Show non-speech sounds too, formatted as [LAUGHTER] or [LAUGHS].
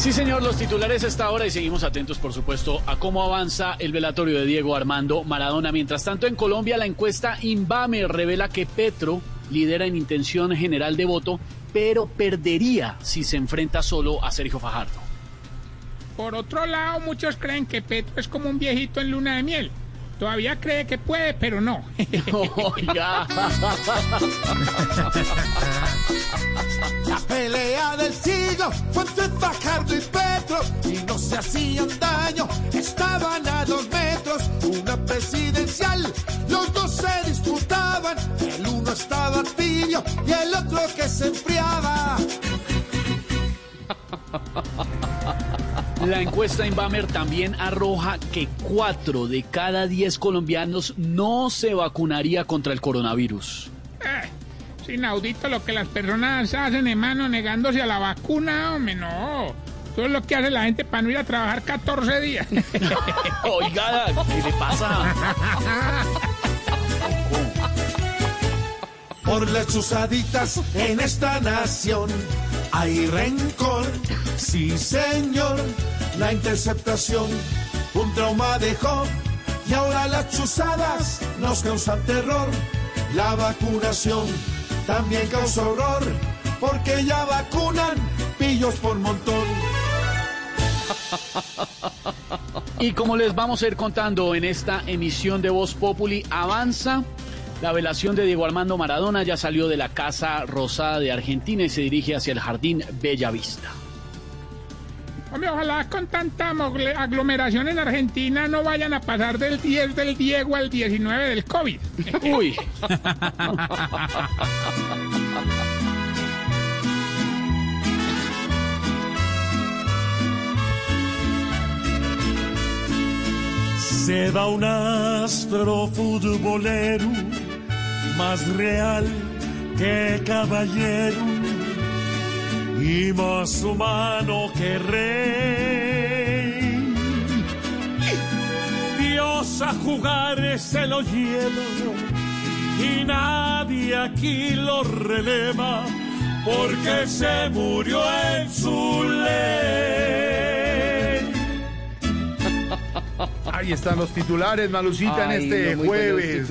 Sí, señor, los titulares a esta hora y seguimos atentos, por supuesto, a cómo avanza el velatorio de Diego Armando Maradona. Mientras tanto, en Colombia, la encuesta Inbame revela que Petro lidera en intención general de voto, pero perdería si se enfrenta solo a Sergio Fajardo. Por otro lado, muchos creen que Petro es como un viejito en luna de miel. Todavía cree que puede, pero no. [LAUGHS] Oiga. La pelea del siglo fue hacían daño, estaban a dos metros, una presidencial, los dos se disputaban, el uno estaba tibio y el otro que se enfriaba. La encuesta Inbamer también arroja que cuatro de cada diez colombianos no se vacunaría contra el coronavirus. Eh, es inaudito lo que las personas hacen, hermano, negándose a la vacuna, hombre, no. Eso es lo que hace la gente para no ir a trabajar 14 días. [LAUGHS] Oiga, ¿qué le pasa? Por las chuzaditas en esta nación hay rencor, sí señor, la interceptación un trauma dejó y ahora las chuzadas nos causan terror, la vacunación también causa horror porque ya vacunan pillos por montón. Y como les vamos a ir contando en esta emisión de Voz Populi, avanza la velación de Diego Armando Maradona, ya salió de la Casa Rosada de Argentina y se dirige hacia el Jardín Bella Vista. Hombre, ojalá con tanta aglomeración en Argentina no vayan a pasar del 10 del Diego al 19 del COVID. Uy, [LAUGHS] Se un astro futbolero más real que caballero y más humano que rey. Dios a jugar se lo lleva y nadie aquí lo releva porque se murió en su ley. Ahí están los titulares, Malucita, Ay, en este no, jueves.